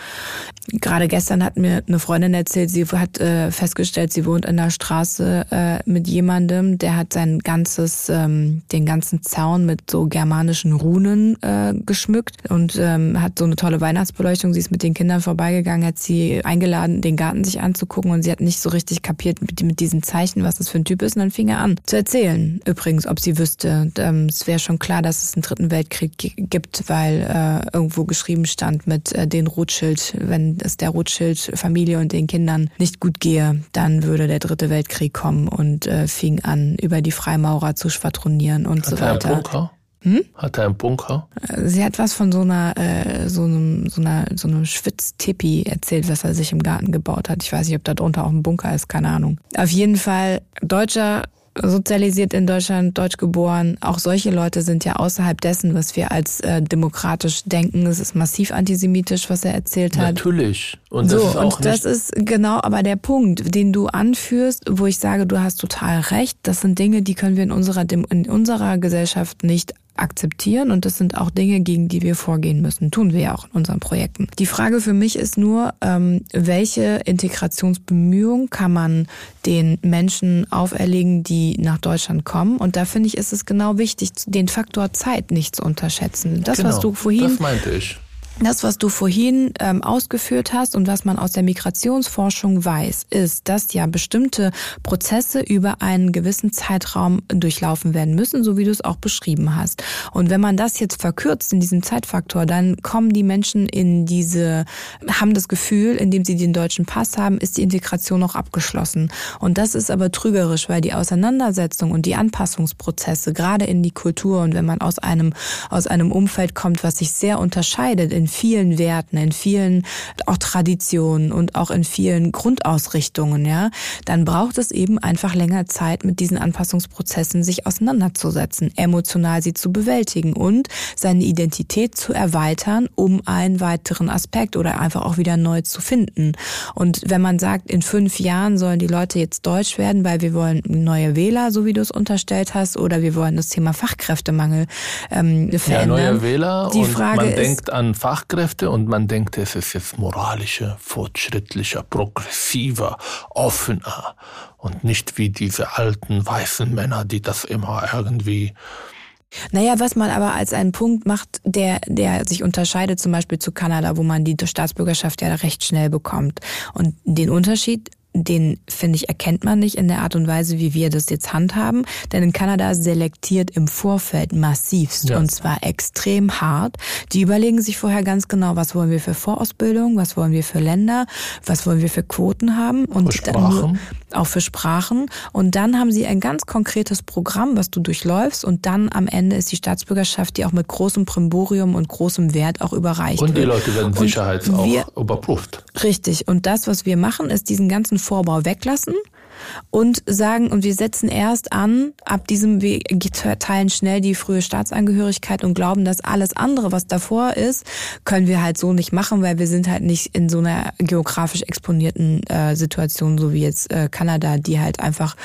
gerade gestern hat mir eine Freundin erzählt, sie hat äh, festgestellt, sie wohnt in der Straße äh, mit jemandem, der hat sein ganzes, ähm, den ganzen Zaun mit so germanischen Runen äh, geschmückt und ähm, hat so eine tolle Weihnachtsbeleuchtung. Sie ist mit den Kindern vorbeigegangen, hat sie eingeladen, den Garten sich anzugucken und sie hat nicht so richtig kapiert mit, mit diesen Zeichen, was das für ein Typ ist. Und dann fing er an zu erzählen, übrigens, ob sie wüsste. Ähm, es wäre schon klar, dass es einen dritten Weltkrieg gibt, weil äh, irgendwo geschrieben stand mit äh, den Rothschild, wenn es der Rothschild-Familie und den Kindern nicht gut gehe, dann würde der dritte Weltkrieg kommen und äh, fing an, über die Freimaurer zu schwadronieren und Hat so er weiter. einen Bunker? Hm? Hat er einen Bunker? Sie hat was von so einer, äh, so einem, so einer, so einem Schwitztippi erzählt, was er sich im Garten gebaut hat. Ich weiß nicht, ob da drunter auch ein Bunker ist, keine Ahnung. Auf jeden Fall Deutscher sozialisiert in Deutschland, deutsch geboren. Auch solche Leute sind ja außerhalb dessen, was wir als äh, demokratisch denken. Es ist massiv antisemitisch, was er erzählt hat. Natürlich. Und das so, ist auch und das ist genau aber der Punkt, den du anführst, wo ich sage, du hast total recht. Das sind Dinge, die können wir in unserer, in unserer Gesellschaft nicht akzeptieren und das sind auch Dinge, gegen die wir vorgehen müssen. Tun wir ja auch in unseren Projekten. Die Frage für mich ist nur, ähm, welche Integrationsbemühungen kann man den Menschen auferlegen, die nach Deutschland kommen? Und da finde ich, ist es genau wichtig, den Faktor Zeit nicht zu unterschätzen. Das, genau, was du vorhin Das meinte ich. Das, was du vorhin ähm, ausgeführt hast und was man aus der Migrationsforschung weiß, ist, dass ja bestimmte Prozesse über einen gewissen Zeitraum durchlaufen werden müssen, so wie du es auch beschrieben hast. Und wenn man das jetzt verkürzt in diesem Zeitfaktor, dann kommen die Menschen in diese, haben das Gefühl, indem sie den deutschen Pass haben, ist die Integration noch abgeschlossen. Und das ist aber trügerisch, weil die Auseinandersetzung und die Anpassungsprozesse, gerade in die Kultur und wenn man aus einem, aus einem Umfeld kommt, was sich sehr unterscheidet in vielen Werten, in vielen auch Traditionen und auch in vielen Grundausrichtungen, ja, dann braucht es eben einfach länger Zeit, mit diesen Anpassungsprozessen sich auseinanderzusetzen, emotional sie zu bewältigen und seine Identität zu erweitern, um einen weiteren Aspekt oder einfach auch wieder neu zu finden. Und wenn man sagt, in fünf Jahren sollen die Leute jetzt deutsch werden, weil wir wollen neue Wähler, so wie du es unterstellt hast, oder wir wollen das Thema Fachkräftemangel ähm, Ja, verändern. neue Wähler Die und Frage man ist, denkt an Fachkräfte und man denkt, es ist jetzt moralischer, fortschrittlicher, progressiver, offener und nicht wie diese alten weißen Männer, die das immer irgendwie Naja, was man aber als einen Punkt macht, der, der sich unterscheidet zum Beispiel zu Kanada, wo man die Staatsbürgerschaft ja recht schnell bekommt. Und den Unterschied, den finde ich, erkennt man nicht in der Art und Weise, wie wir das jetzt handhaben. Denn in Kanada selektiert im Vorfeld massivst Ja. und zwar extrem hart. Die überlegen sich vorher ganz genau, was wollen wir für Vorausbildung, was wollen wir für Länder, was wollen wir für Quoten haben und Für dann auch für Sprachen. Und dann haben sie ein ganz konkretes Programm, was du durchläufst. Und dann am Ende ist die Staatsbürgerschaft, die auch mit großem Primborium und großem Wert auch überreicht und die wird. Leute werden Und sicherheits auch überprüft. Richtig. Und das, was wir machen, ist diesen ganzen Vorbau weglassen und sagen, und wir setzen erst an, ab diesem, wir teilen schnell die frühe Staatsangehörigkeit und glauben, dass alles andere, was davor ist, können wir halt so nicht machen, weil wir sind halt nicht in so einer geografisch exponierten äh, Situation, so wie jetzt äh, Kanada, die halt einfach,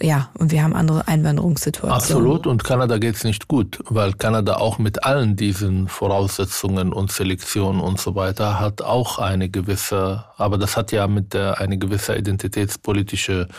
ja, und wir haben andere Einwanderungssituationen. Absolut. Und Kanada geht's nicht gut, weil Kanada auch mit allen diesen Voraussetzungen und Selektionen und so weiter hat auch eine gewisse, aber das hat ja mit der, eine gewisse identitätspolitische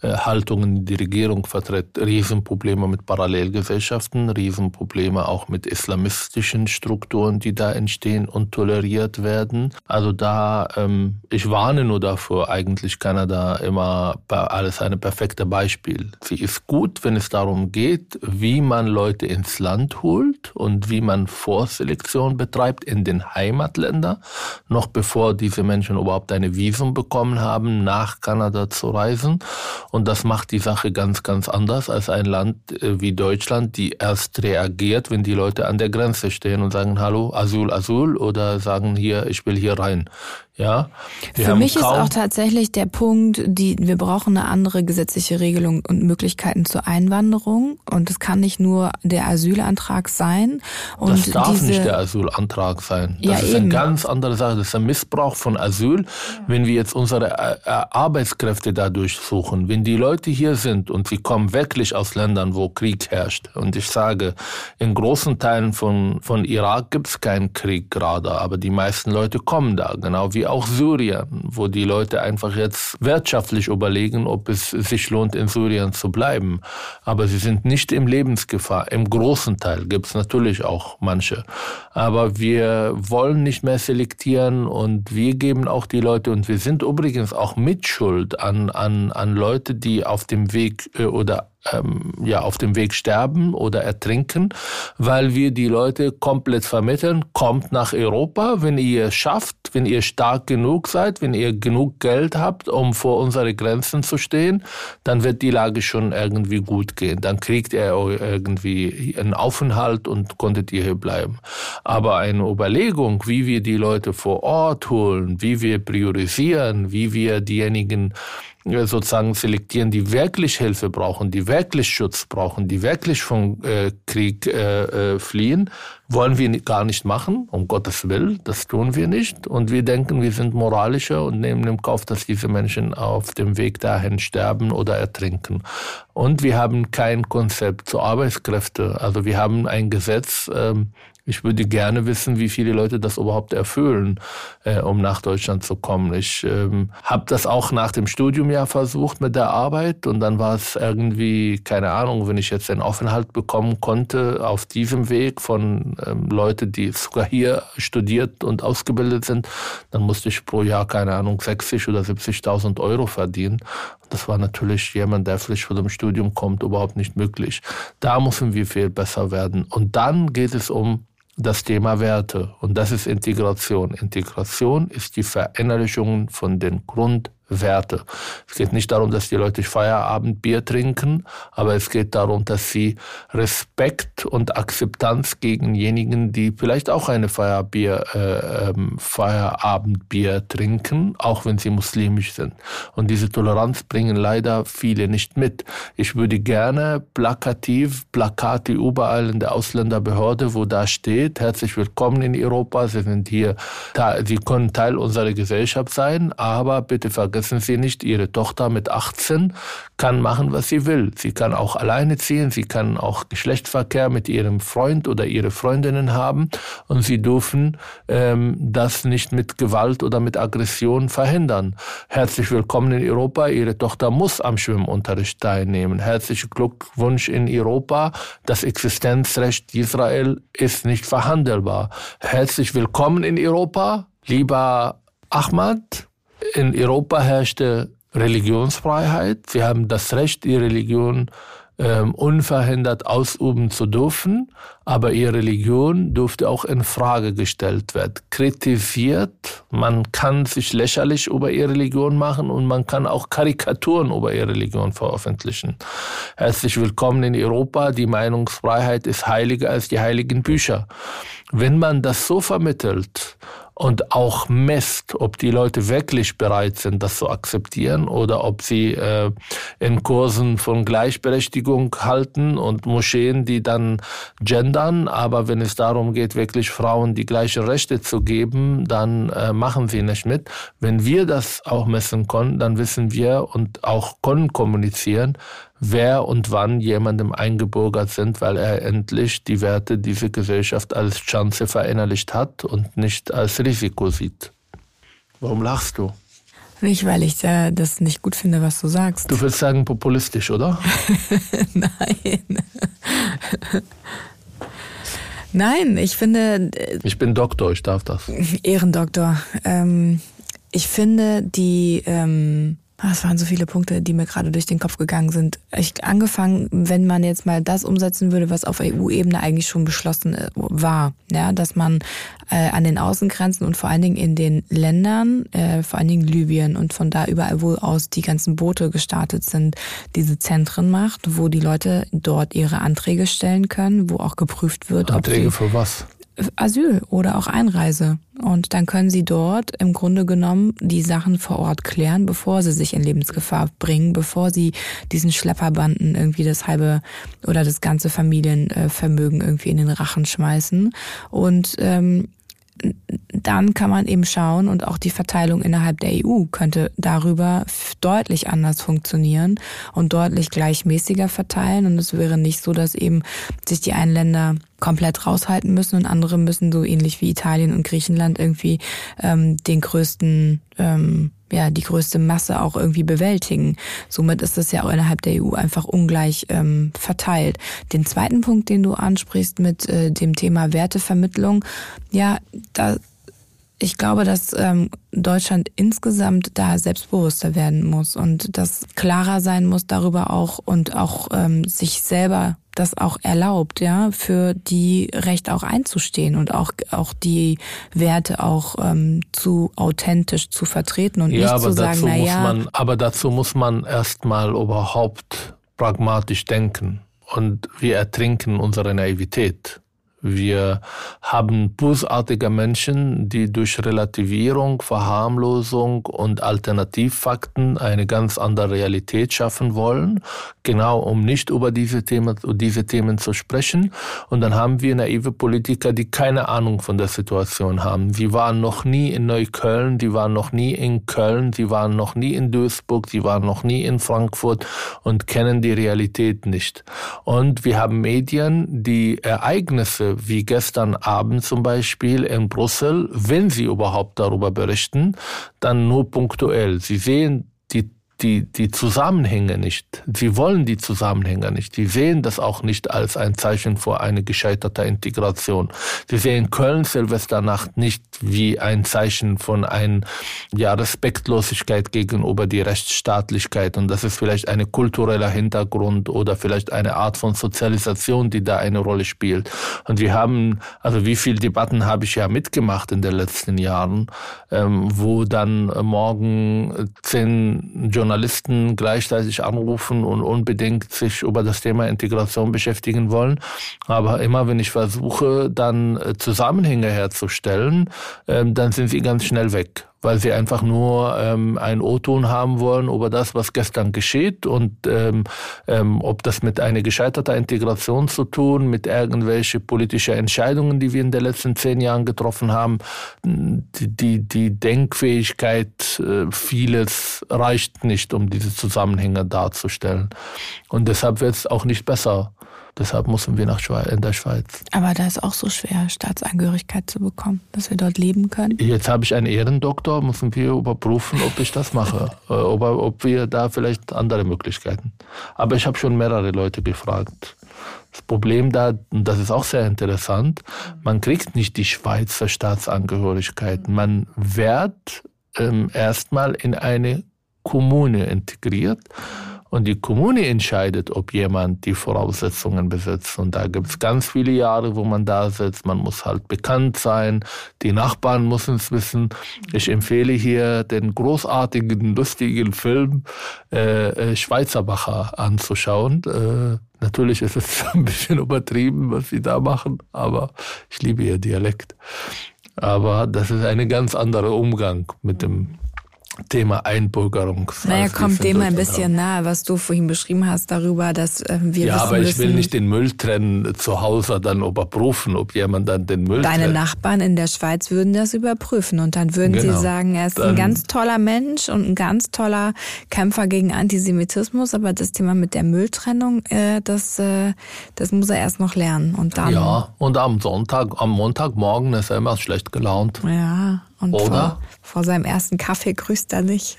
äh, Haltung, die Regierung vertritt, Riesenprobleme mit Parallelgesellschaften, Riesenprobleme auch mit islamistischen Strukturen, die da entstehen und toleriert werden. Also da, ähm, ich warne nur dafür, eigentlich Kanada immer alles eine perfekte Beispiel. Sie ist gut, wenn es darum geht, wie man Leute ins Land holt und wie man Vorselektion betreibt in den Heimatländern, noch bevor diese Menschen überhaupt eine Visum bekommen haben, nach Kanada zu reisen. Und das macht die Sache ganz, ganz anders als ein Land äh, wie Deutschland, die erst reagiert, wenn die Leute an der Grenze stehen und sagen, hallo, Asyl, Asyl oder sagen hier, ich will hier rein. Ja, Für mich ist auch tatsächlich der Punkt, die, wir brauchen eine andere gesetzliche Regelung und Möglichkeiten zur Einwanderung. Und es kann nicht nur der Asylantrag sein. Und das darf diese, nicht der Asylantrag sein. Das Ja, ist eben. eine ganz andere Sache. Das ist ein Missbrauch von Asyl. Wenn wir jetzt unsere äh, äh, Arbeitskräfte dadurch suchen. Wenn die Leute hier sind und sie kommen wirklich aus Ländern, wo Krieg herrscht, und ich sage, in großen Teilen von, von Irak gibt es keinen Krieg gerade, aber die meisten Leute kommen da, genau wie auch Syrien, wo die Leute einfach jetzt wirtschaftlich überlegen, ob es sich lohnt, in Syrien zu bleiben. Aber sie sind nicht im Lebensgefahr. Im großen Teil gibt es natürlich auch manche. Aber wir wollen nicht mehr selektieren und wir geben auch die Leute, und wir sind übrigens auch mitschuld an, an, an Leute, die auf dem Weg äh, oder ähm, ja, auf dem Weg sterben oder ertrinken, weil wir die Leute komplett vermitteln, kommt nach Europa, wenn ihr es schafft, wenn ihr stark genug seid, wenn ihr genug Geld habt, um vor unsere Grenzen zu stehen, dann wird die Lage schon irgendwie gut gehen. Dann kriegt ihr irgendwie einen Aufenthalt und konntet ihr hier bleiben. Aber eine Überlegung, wie wir die Leute vor Ort holen, wie wir priorisieren, wie wir diejenigen sozusagen selektieren, die wirklich Hilfe brauchen, die wirklich Schutz brauchen, die wirklich vom äh, Krieg äh, äh, fliehen, wollen wir gar nicht machen, um Gottes Willen, das tun wir nicht. Und wir denken, wir sind moralischer und nehmen im Kauf, dass diese Menschen auf dem Weg dahin sterben oder ertrinken. Und wir haben kein Konzept zur Arbeitskräfte. Also wir haben ein Gesetz, ähm, ich würde gerne wissen, wie viele Leute das überhaupt erfüllen, äh, um nach Deutschland zu kommen. Ich ähm, habe das auch nach dem Studium ja versucht mit der Arbeit und dann war es irgendwie, keine Ahnung, wenn ich jetzt den Aufenthalt bekommen konnte auf diesem Weg von ähm, Leute, die sogar hier studiert und ausgebildet sind, dann musste ich pro Jahr, keine Ahnung, 60 oder 70.000 Euro verdienen. Das war natürlich jemand, der frisch von dem Studium kommt, überhaupt nicht möglich. Da müssen wir viel besser werden. Und dann geht es um das Thema Werte. Und das ist Integration. Integration ist die Verinnerlichung von den Grund Werte. Es geht nicht darum, dass die Leute Feierabendbier trinken, aber es geht darum, dass sie Respekt und Akzeptanz gegen diejenigen, die vielleicht auch eine Feierbier, äh, ähm, Feierabendbier trinken, auch wenn sie muslimisch sind. Und diese Toleranz bringen leider viele nicht mit. Ich würde gerne plakativ, Plakate überall in der Ausländerbehörde, wo da steht, herzlich willkommen in Europa, Sie sind hier, Sie können Teil unserer Gesellschaft sein, aber bitte vergessen Vergessen Sie nicht, Ihre Tochter mit 18 kann machen, was sie will. Sie kann auch alleine ziehen, sie kann auch Geschlechtsverkehr mit ihrem Freund oder ihre Freundinnen haben und Sie dürfen ähm, das nicht mit Gewalt oder mit Aggression verhindern. Herzlich willkommen in Europa. Ihre Tochter muss am Schwimmunterricht teilnehmen. Herzlichen Glückwunsch in Europa. Das Existenzrecht Israel ist nicht verhandelbar. Herzlich willkommen in Europa. Lieber Ahmad, in Europa herrschte Religionsfreiheit. Sie haben das Recht, ihre Religion ähm, unverhindert ausüben zu dürfen, aber ihre Religion durfte auch in Frage gestellt werden, kritisiert. Man kann sich lächerlich über ihre Religion machen und man kann auch Karikaturen über ihre Religion veröffentlichen. Herzlich willkommen in Europa. Die Meinungsfreiheit ist heiliger als die heiligen Bücher. Wenn man das so vermittelt und auch messt, ob die Leute wirklich bereit sind, das zu akzeptieren oder ob sie äh, in Kursen von Gleichberechtigung halten und Moscheen, die dann gendern, aber wenn es darum geht, wirklich Frauen die gleichen Rechte zu geben, dann äh, machen sie nicht mit. Wenn wir das auch messen können, dann wissen wir und auch können kommunizieren, wer und wann jemandem eingebürgert sind, weil er endlich die Werte dieser Gesellschaft als Chance verinnerlicht hat und nicht als Risiko sieht. Warum lachst du? Nicht, weil ich äh, das nicht gut finde, was du sagst. Du willst sagen populistisch, oder? Nein. Nein, ich finde. Äh, ich bin Doktor, ich darf das. Ehrendoktor. Ähm, ich finde die. Ähm, es waren so viele Punkte, die mir gerade durch den Kopf gegangen sind. Ich angefangen, wenn man jetzt mal das umsetzen würde, was auf EU-Ebene eigentlich schon beschlossen äh, war, ja, dass man äh, an den Außengrenzen und vor allen Dingen in den Ländern, äh, vor allen Dingen Libyen und von da überall, wo aus die ganzen Boote gestartet sind, diese Zentren macht, wo die Leute dort ihre Anträge stellen können, wo auch geprüft wird. Anträge für was? Asyl oder auch Einreise. Und dann können sie dort im Grunde genommen die Sachen vor Ort klären, bevor sie sich in Lebensgefahr bringen, bevor sie diesen Schlepperbanden irgendwie das halbe oder das ganze Familienvermögen irgendwie in den Rachen schmeißen. Und ähm, dann kann man eben schauen und auch die Verteilung innerhalb der EU könnte darüber deutlich anders funktionieren und deutlich gleichmäßiger verteilen. Und es wäre nicht so, dass eben sich die einen Länder komplett raushalten müssen und andere müssen so ähnlich wie Italien und Griechenland irgendwie ähm, den größten ähm, ja die größte Masse auch irgendwie bewältigen. Somit ist es ja auch innerhalb der EU einfach ungleich ähm, verteilt. Den zweiten Punkt, den du ansprichst mit äh, dem Thema Wertevermittlung, ja, da ich glaube, dass ähm, Deutschland insgesamt da selbstbewusster werden muss und das klarer sein muss darüber auch und auch ähm, sich selber das auch erlaubt, ja, für die Recht auch einzustehen und auch auch die Werte auch ähm, zu authentisch zu vertreten und ja, nicht zu sagen, na ja. Man, aber dazu muss man erstmal überhaupt pragmatisch denken und wir ertrinken unsere Naivität. Wir haben bösartige Menschen, die durch Relativierung, Verharmlosung und Alternativfakten eine ganz andere Realität schaffen wollen, genau um nicht über diese Themen, diese Themen zu sprechen. Und dann haben wir naive Politiker, die keine Ahnung von der Situation haben. Sie waren noch nie in Neukölln, die waren noch nie in Köln, sie waren noch nie in Duisburg, sie waren noch nie in Frankfurt und kennen die Realität nicht. Und wir haben Medien, die Ereignisse wie gestern Abend zum Beispiel in Brüssel, wenn sie überhaupt darüber berichten, dann nur punktuell. Sie sehen die die, die Zusammenhänge nicht. Sie wollen die Zusammenhänge nicht. Sie sehen das auch nicht als ein Zeichen vor eine gescheiterte Integration. Sie sehen Köln Silvesternacht nicht wie ein Zeichen von ein, ja, Respektlosigkeit gegenüber die Rechtsstaatlichkeit. Und das ist vielleicht ein kultureller Hintergrund oder vielleicht eine Art von Sozialisation, die da eine Rolle spielt. Und wir haben, also wie viele Debatten habe ich ja mitgemacht in den letzten Jahren, ähm, wo dann morgen zehn Journalisten Journalisten gleichzeitig anrufen und unbedingt sich über das Thema Integration beschäftigen wollen. Aber immer wenn ich versuche, dann äh, Zusammenhänge herzustellen, ähm, dann sind sie ganz schnell weg weil sie einfach nur ähm, ein O-Ton haben wollen über das, was gestern geschieht und ähm, ähm, ob das mit einer gescheiterten Integration zu tun, mit irgendwelche politische Entscheidungen, die wir in den letzten zehn Jahren getroffen haben. Die, die, die Denkfähigkeit äh, vieles reicht nicht, um diese Zusammenhänge darzustellen. Und deshalb wird es auch nicht besser. Deshalb mussten wir nach Schweiz, in der Schweiz. Aber da ist auch so schwer, Staatsangehörigkeit zu bekommen, dass wir dort leben können. Jetzt habe ich einen Ehrendoktor, müssen wir überprüfen, ob ich das mache. Äh, oder ob wir da vielleicht andere Möglichkeiten. Aber ich habe schon mehrere Leute gefragt. Das Problem da, und das ist auch sehr interessant, man kriegt nicht die Schweizer Staatsangehörigkeit. Man wird ähm, erstmal in eine Kommune integriert und die Kommune entscheidet, ob jemand die Voraussetzungen besitzt. Und da gibt es ganz viele Jahre, wo man da sitzt. Man muss halt bekannt sein. Die Nachbarn müssen es wissen. Ich empfehle hier den großartigen, lustigen Film äh, äh Schweizerbacher anzuschauen. Äh, natürlich ist es ein bisschen übertrieben, was sie da machen, aber ich liebe ihr Dialekt. Aber das ist ein ganz anderer Umgang mit dem Thema Einbürgerung. Naja, kommt dem ein bisschen nahe, was du vorhin beschrieben hast darüber, dass äh, wir Ja, aber ich will nicht den Müll trennen zu Hause dann überprüfen, ob jemand dann den Müll Deine trennt. Nachbarn in der Schweiz würden das überprüfen und dann würden genau. sie sagen, er ist dann, ein ganz toller Mensch und ein ganz toller Kämpfer gegen Antisemitismus, aber das Thema mit der Mülltrennung, äh, das, äh, das muss er erst noch lernen und dann. Ja, und am Sonntag, am Montagmorgen ist er immer schlecht gelaunt. Ja, und? Vor, vor seinem ersten Kaffee grüßt er nicht.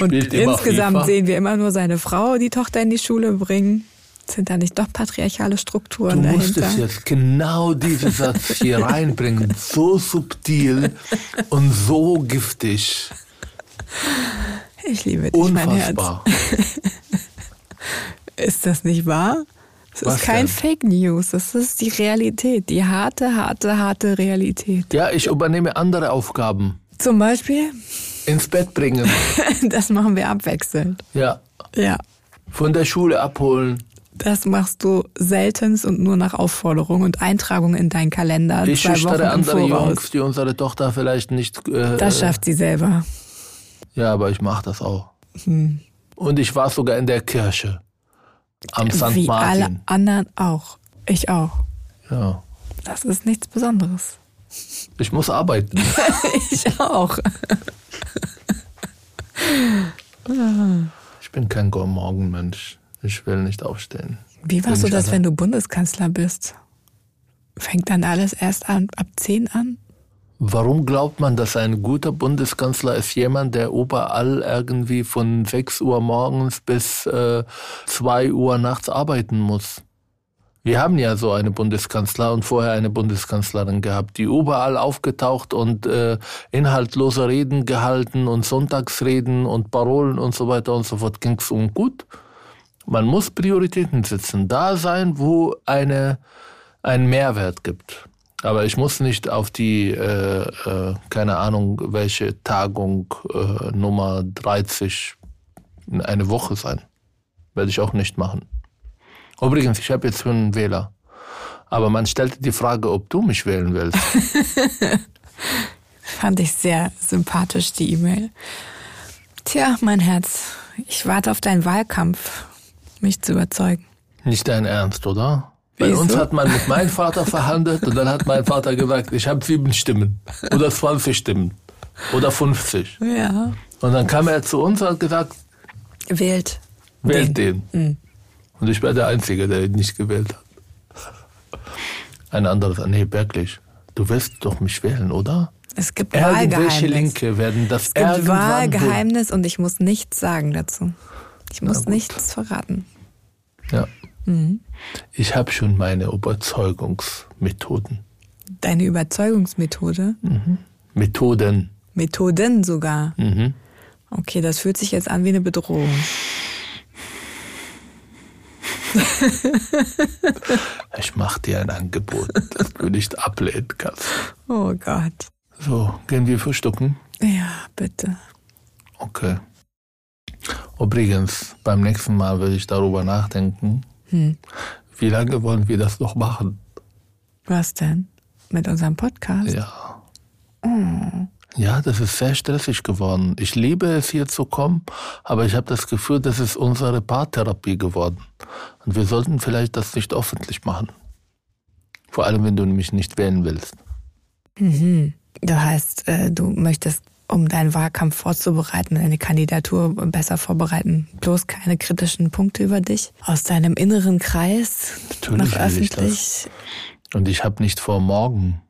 und insgesamt FIFA. sehen wir immer nur seine Frau, die Tochter in die Schule bringen. Sind da nicht doch patriarchale Strukturen du dahinter? Du musstest jetzt genau diesen Satz hier reinbringen. So subtil und so giftig. Ich liebe dich, Unfassbar. mein Herz. ist das nicht wahr? Das Was ist kein denn? Fake News, das ist die Realität, die harte, harte, harte Realität. Ja, ich übernehme andere Aufgaben. Zum Beispiel? Ins Bett bringen. Das machen wir abwechselnd. Ja. Ja. Von der Schule abholen. Das machst du seltenst und nur nach Aufforderung und Eintragung in deinen Kalender. Ich zwei Wochen andere. Jungs, die unsere Tochter vielleicht nicht. Äh, Das schafft sie selber. Ja, aber ich mache das auch. Hm. Und ich war sogar in der Kirche. Am St. Wie Martin. alle anderen auch. Ich auch. Ja. Das ist nichts Besonderes. Ich muss arbeiten. ich auch. ich bin kein Morgenmensch. Ich will nicht aufstehen. Wie machst du das, wenn du Bundeskanzler bist? Fängt dann alles erst an, ab 10 an? Warum glaubt man, dass ein guter Bundeskanzler ist jemand, der überall irgendwie von 6 Uhr morgens bis äh, 2 Uhr nachts arbeiten muss? Wir haben ja so eine Bundeskanzler und vorher eine Bundeskanzlerin gehabt, die überall aufgetaucht und äh, inhaltlose Reden gehalten und Sonntagsreden und Parolen und so weiter und so fort. Ging's um gut? Man muss Prioritäten setzen, da sein, wo eine einen Mehrwert gibt. Aber ich muss nicht auf die, äh, äh, keine Ahnung, welche Tagung äh, Nummer 30 in eine Woche sein. Werde ich auch nicht machen. Übrigens, ich habe jetzt schon einen Wähler. Aber man stellte die Frage, ob du mich wählen willst. Fand ich sehr sympathisch, die E-Mail. Tja, mein Herz, ich warte auf deinen Wahlkampf, mich zu überzeugen. Nicht dein Ernst, oder? Bei Wieso? uns hat man mit meinem Vater verhandelt und dann hat mein Vater gesagt, ich habe sieben Stimmen oder 20 Stimmen oder 50. Ja. Und dann kam er zu uns und hat gesagt, wählt. Wählt den. den. Mhm. Und ich war der Einzige, der ihn nicht gewählt hat. Ein anderes, nee, wirklich. Du wirst doch mich wählen, oder? Es gibt Irgendwelche Wahlgeheimnis. Linke werden das Es gibt Wahlgeheimnis und ich muss nichts sagen dazu. Ich muss nichts verraten. Ja. Mhm. Ich habe schon meine Überzeugungsmethoden. Deine Überzeugungsmethode? Mhm. Methoden. Methoden sogar. Mhm. Okay, das fühlt sich jetzt an wie eine Bedrohung. ich mache dir ein Angebot, das du nicht ablehnen kannst. Oh Gott. So, gehen wir frühstücken? Ja, bitte. Okay. Übrigens, beim nächsten Mal will ich darüber nachdenken, hm. Wie lange wollen wir das noch machen? Was denn? Mit unserem Podcast? Ja. Oh. Ja, das ist sehr stressig geworden. Ich liebe es, hier zu kommen, aber ich habe das Gefühl, das ist unsere Paartherapie geworden. Und wir sollten vielleicht das nicht öffentlich machen. Vor allem, wenn du mich nicht wählen willst. Mhm. Du heißt, äh, du möchtest um deinen Wahlkampf vorzubereiten, deine Kandidatur besser vorbereiten. Bloß keine kritischen Punkte über dich. Aus deinem inneren Kreis Natürlich noch öffentlich. Ich Und ich habe nicht vor, morgen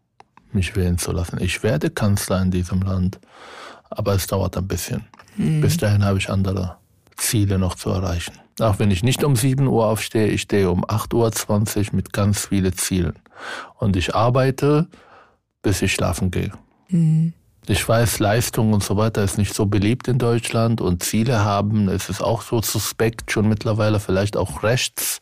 mich wählen zu lassen. Ich werde Kanzler in diesem Land, aber es dauert ein bisschen. Hm. Bis dahin habe ich andere Ziele noch zu erreichen. Auch wenn ich nicht um 7 Uhr aufstehe, ich stehe um 8.20 Uhr mit ganz vielen Zielen. Und ich arbeite, bis ich schlafen gehe. Hm. Ich weiß, Leistung und so weiter ist nicht so beliebt in Deutschland und Ziele haben, es ist auch so suspekt schon mittlerweile, vielleicht auch rechts,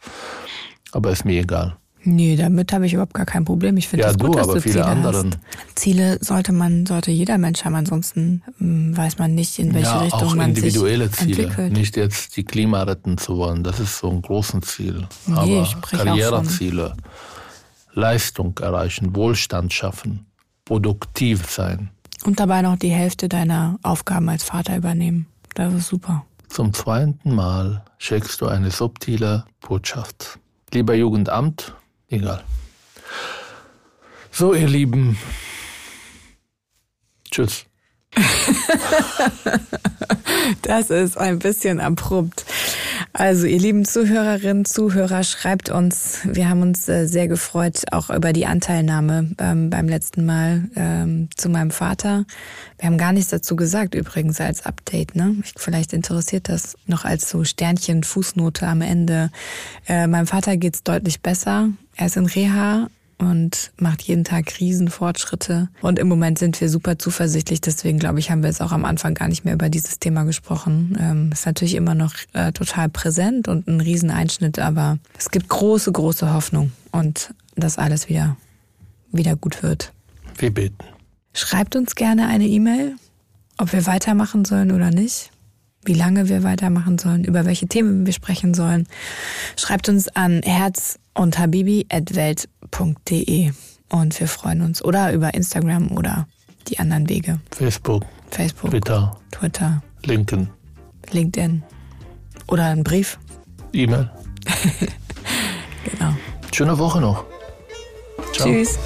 aber ist mir egal. Nee, damit habe ich überhaupt gar kein Problem. Ich finde ja, das gut, du, dass aber du viele Ziele anderen. Hast. Ziele sollte man, sollte jeder Mensch haben, ansonsten hm, weiß man nicht, in welche ja, Richtung auch man individuelle sich Ziele. entwickelt. Nicht jetzt die Klima retten zu wollen, das ist so ein großes Ziel. Nee, aber Karriereziele, Leistung erreichen, Wohlstand schaffen, produktiv sein. Und dabei noch die Hälfte deiner Aufgaben als Vater übernehmen. Das ist super. Zum zweiten Mal schickst du eine subtile Botschaft. Lieber Jugendamt, egal. So, ihr Lieben. Tschüss. das ist ein bisschen abrupt. Also, ihr lieben Zuhörerinnen, Zuhörer, schreibt uns. Wir haben uns äh, sehr gefreut, auch über die Anteilnahme ähm, beim letzten Mal ähm, zu meinem Vater. Wir haben gar nichts dazu gesagt, übrigens als Update. Ne? Vielleicht interessiert das noch als so Sternchen, Fußnote am Ende. Äh, meinem Vater geht's deutlich besser. Er ist in Reha und macht jeden Tag Riesenfortschritte. Und im Moment sind wir super zuversichtlich. Deswegen glaube ich, haben wir jetzt auch am Anfang gar nicht mehr über dieses Thema gesprochen. Ähm, ist natürlich immer noch äh, total präsent und ein Rieseneinschnitt, aber es gibt große, große Hoffnung und dass alles wieder, wieder gut wird. Wir beten. Schreibt uns gerne eine E-Mail, ob wir weitermachen sollen oder nicht wie lange wir weitermachen sollen, über welche Themen wir sprechen sollen. Schreibt uns an herz und habibi.welt.de und wir freuen uns. Oder über Instagram oder die anderen Wege. Facebook. Facebook. Twitter. Twitter. LinkedIn. LinkedIn. Oder ein Brief. E-Mail. genau. Schöne Woche noch. Ciao. Tschüss.